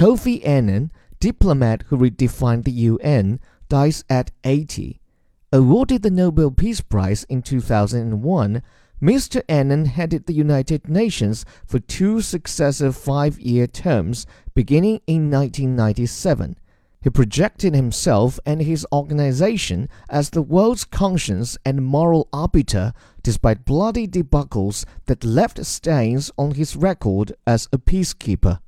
Kofi Annan, diplomat who redefined the UN, dies at 80. Awarded the Nobel Peace Prize in 2001, Mr. Annan headed the United Nations for two successive five year terms beginning in 1997. He projected himself and his organization as the world's conscience and moral arbiter despite bloody debacles that left stains on his record as a peacekeeper.